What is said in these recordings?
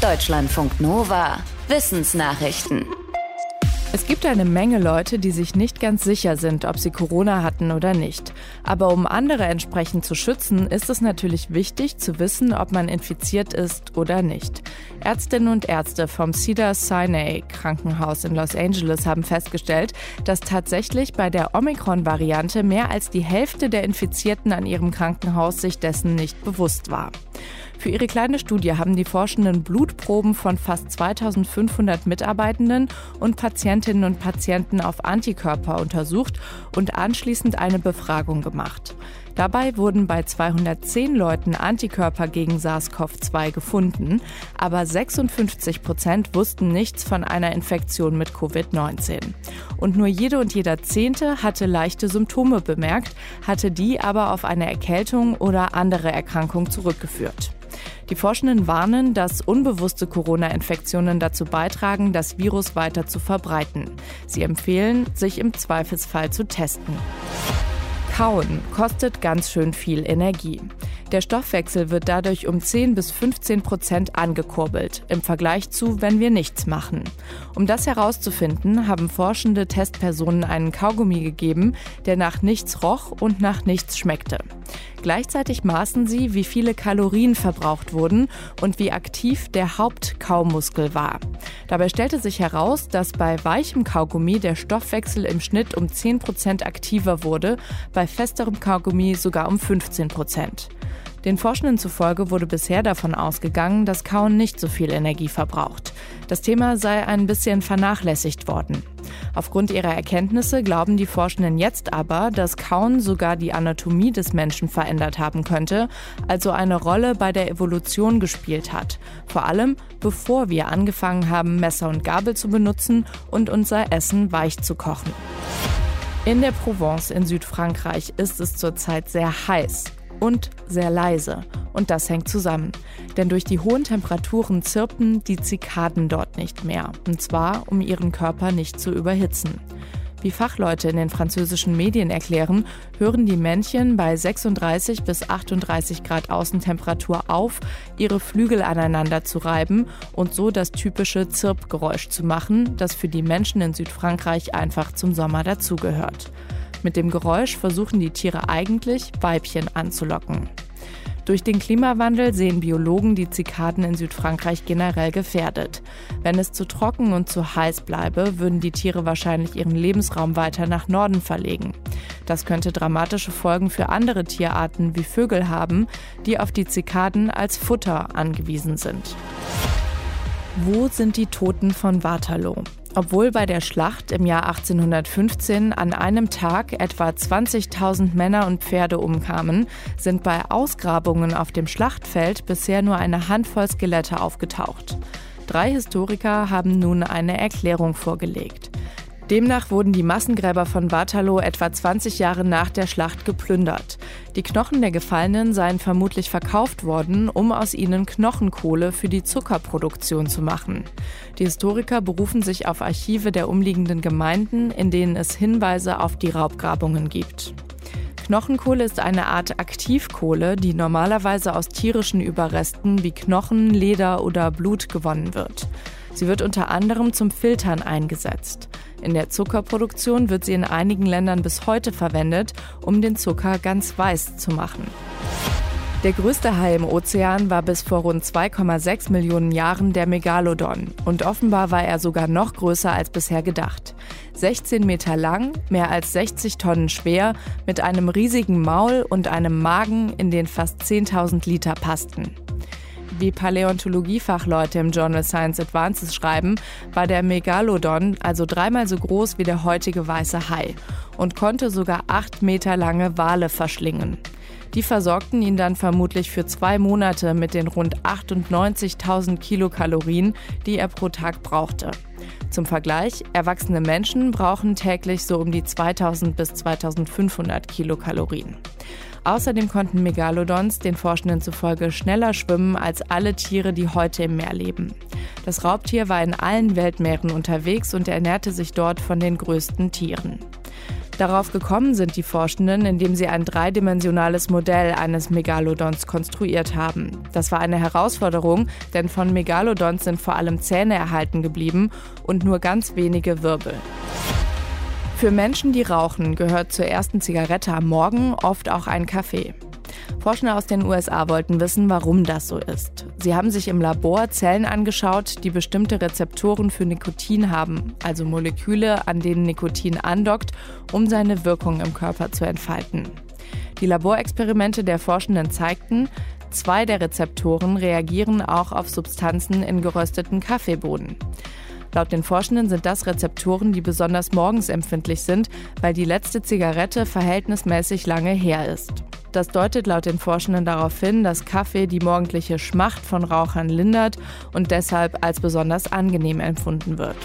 Deutschlandfunk Nova. Wissensnachrichten. Es gibt eine Menge Leute, die sich nicht ganz sicher sind, ob sie Corona hatten oder nicht. Aber um andere entsprechend zu schützen, ist es natürlich wichtig zu wissen, ob man infiziert ist oder nicht. Ärztinnen und Ärzte vom Cedar Sinai Krankenhaus in Los Angeles haben festgestellt, dass tatsächlich bei der Omikron-Variante mehr als die Hälfte der Infizierten an ihrem Krankenhaus sich dessen nicht bewusst war. Für ihre kleine Studie haben die Forschenden Blutproben von fast 2500 Mitarbeitenden und Patientinnen und Patienten auf Antikörper untersucht und anschließend eine Befragung gemacht. Dabei wurden bei 210 Leuten Antikörper gegen SARS-CoV-2 gefunden, aber 56 Prozent wussten nichts von einer Infektion mit Covid-19. Und nur jede und jeder Zehnte hatte leichte Symptome bemerkt, hatte die aber auf eine Erkältung oder andere Erkrankung zurückgeführt. Die Forschenden warnen, dass unbewusste Corona-Infektionen dazu beitragen, das Virus weiter zu verbreiten. Sie empfehlen, sich im Zweifelsfall zu testen. Kauen kostet ganz schön viel Energie. Der Stoffwechsel wird dadurch um 10 bis 15 Prozent angekurbelt, im Vergleich zu, wenn wir nichts machen. Um das herauszufinden, haben forschende Testpersonen einen Kaugummi gegeben, der nach nichts roch und nach nichts schmeckte. Gleichzeitig maßen sie, wie viele Kalorien verbraucht wurden und wie aktiv der Hauptkaumuskel war. Dabei stellte sich heraus, dass bei weichem Kaugummi der Stoffwechsel im Schnitt um 10 Prozent aktiver wurde, bei festerem Kaugummi sogar um 15 Prozent. Den Forschenden zufolge wurde bisher davon ausgegangen, dass Kauen nicht so viel Energie verbraucht. Das Thema sei ein bisschen vernachlässigt worden. Aufgrund ihrer Erkenntnisse glauben die Forschenden jetzt aber, dass Kauen sogar die Anatomie des Menschen verändert haben könnte, also eine Rolle bei der Evolution gespielt hat. Vor allem, bevor wir angefangen haben, Messer und Gabel zu benutzen und unser Essen weich zu kochen. In der Provence in Südfrankreich ist es zurzeit sehr heiß und sehr leise. Und das hängt zusammen. Denn durch die hohen Temperaturen zirpen die Zikaden dort nicht mehr. Und zwar, um ihren Körper nicht zu überhitzen. Wie Fachleute in den französischen Medien erklären, hören die Männchen bei 36 bis 38 Grad Außentemperatur auf, ihre Flügel aneinander zu reiben und so das typische Zirpgeräusch zu machen, das für die Menschen in Südfrankreich einfach zum Sommer dazugehört. Mit dem Geräusch versuchen die Tiere eigentlich, Weibchen anzulocken. Durch den Klimawandel sehen Biologen die Zikaden in Südfrankreich generell gefährdet. Wenn es zu trocken und zu heiß bleibe, würden die Tiere wahrscheinlich ihren Lebensraum weiter nach Norden verlegen. Das könnte dramatische Folgen für andere Tierarten wie Vögel haben, die auf die Zikaden als Futter angewiesen sind. Wo sind die Toten von Waterloo? Obwohl bei der Schlacht im Jahr 1815 an einem Tag etwa 20.000 Männer und Pferde umkamen, sind bei Ausgrabungen auf dem Schlachtfeld bisher nur eine Handvoll Skelette aufgetaucht. Drei Historiker haben nun eine Erklärung vorgelegt. Demnach wurden die Massengräber von Waterloo etwa 20 Jahre nach der Schlacht geplündert. Die Knochen der Gefallenen seien vermutlich verkauft worden, um aus ihnen Knochenkohle für die Zuckerproduktion zu machen. Die Historiker berufen sich auf Archive der umliegenden Gemeinden, in denen es Hinweise auf die Raubgrabungen gibt. Knochenkohle ist eine Art Aktivkohle, die normalerweise aus tierischen Überresten wie Knochen, Leder oder Blut gewonnen wird. Sie wird unter anderem zum Filtern eingesetzt. In der Zuckerproduktion wird sie in einigen Ländern bis heute verwendet, um den Zucker ganz weiß zu machen. Der größte Hai im Ozean war bis vor rund 2,6 Millionen Jahren der Megalodon und offenbar war er sogar noch größer als bisher gedacht. 16 Meter lang, mehr als 60 Tonnen schwer, mit einem riesigen Maul und einem Magen, in den fast 10.000 Liter passten. Wie Paläontologiefachleute im Journal Science Advances schreiben, war der Megalodon also dreimal so groß wie der heutige weiße Hai und konnte sogar acht Meter lange Wale verschlingen. Die versorgten ihn dann vermutlich für zwei Monate mit den rund 98.000 Kilokalorien, die er pro Tag brauchte. Zum Vergleich, erwachsene Menschen brauchen täglich so um die 2000 bis 2500 Kilokalorien. Außerdem konnten Megalodons den Forschenden zufolge schneller schwimmen als alle Tiere, die heute im Meer leben. Das Raubtier war in allen Weltmeeren unterwegs und ernährte sich dort von den größten Tieren. Darauf gekommen sind die Forschenden, indem sie ein dreidimensionales Modell eines Megalodons konstruiert haben. Das war eine Herausforderung, denn von Megalodons sind vor allem Zähne erhalten geblieben und nur ganz wenige Wirbel. Für Menschen, die rauchen, gehört zur ersten Zigarette am Morgen oft auch ein Kaffee. Forscher aus den USA wollten wissen, warum das so ist. Sie haben sich im Labor Zellen angeschaut, die bestimmte Rezeptoren für Nikotin haben, also Moleküle, an denen Nikotin andockt, um seine Wirkung im Körper zu entfalten. Die Laborexperimente der Forschenden zeigten, zwei der Rezeptoren reagieren auch auf Substanzen in gerösteten Kaffeebohnen. Laut den Forschenden sind das Rezeptoren, die besonders morgens empfindlich sind, weil die letzte Zigarette verhältnismäßig lange her ist. Das deutet laut den Forschenden darauf hin, dass Kaffee die morgendliche Schmacht von Rauchern lindert und deshalb als besonders angenehm empfunden wird.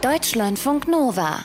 Deutschlandfunk Nova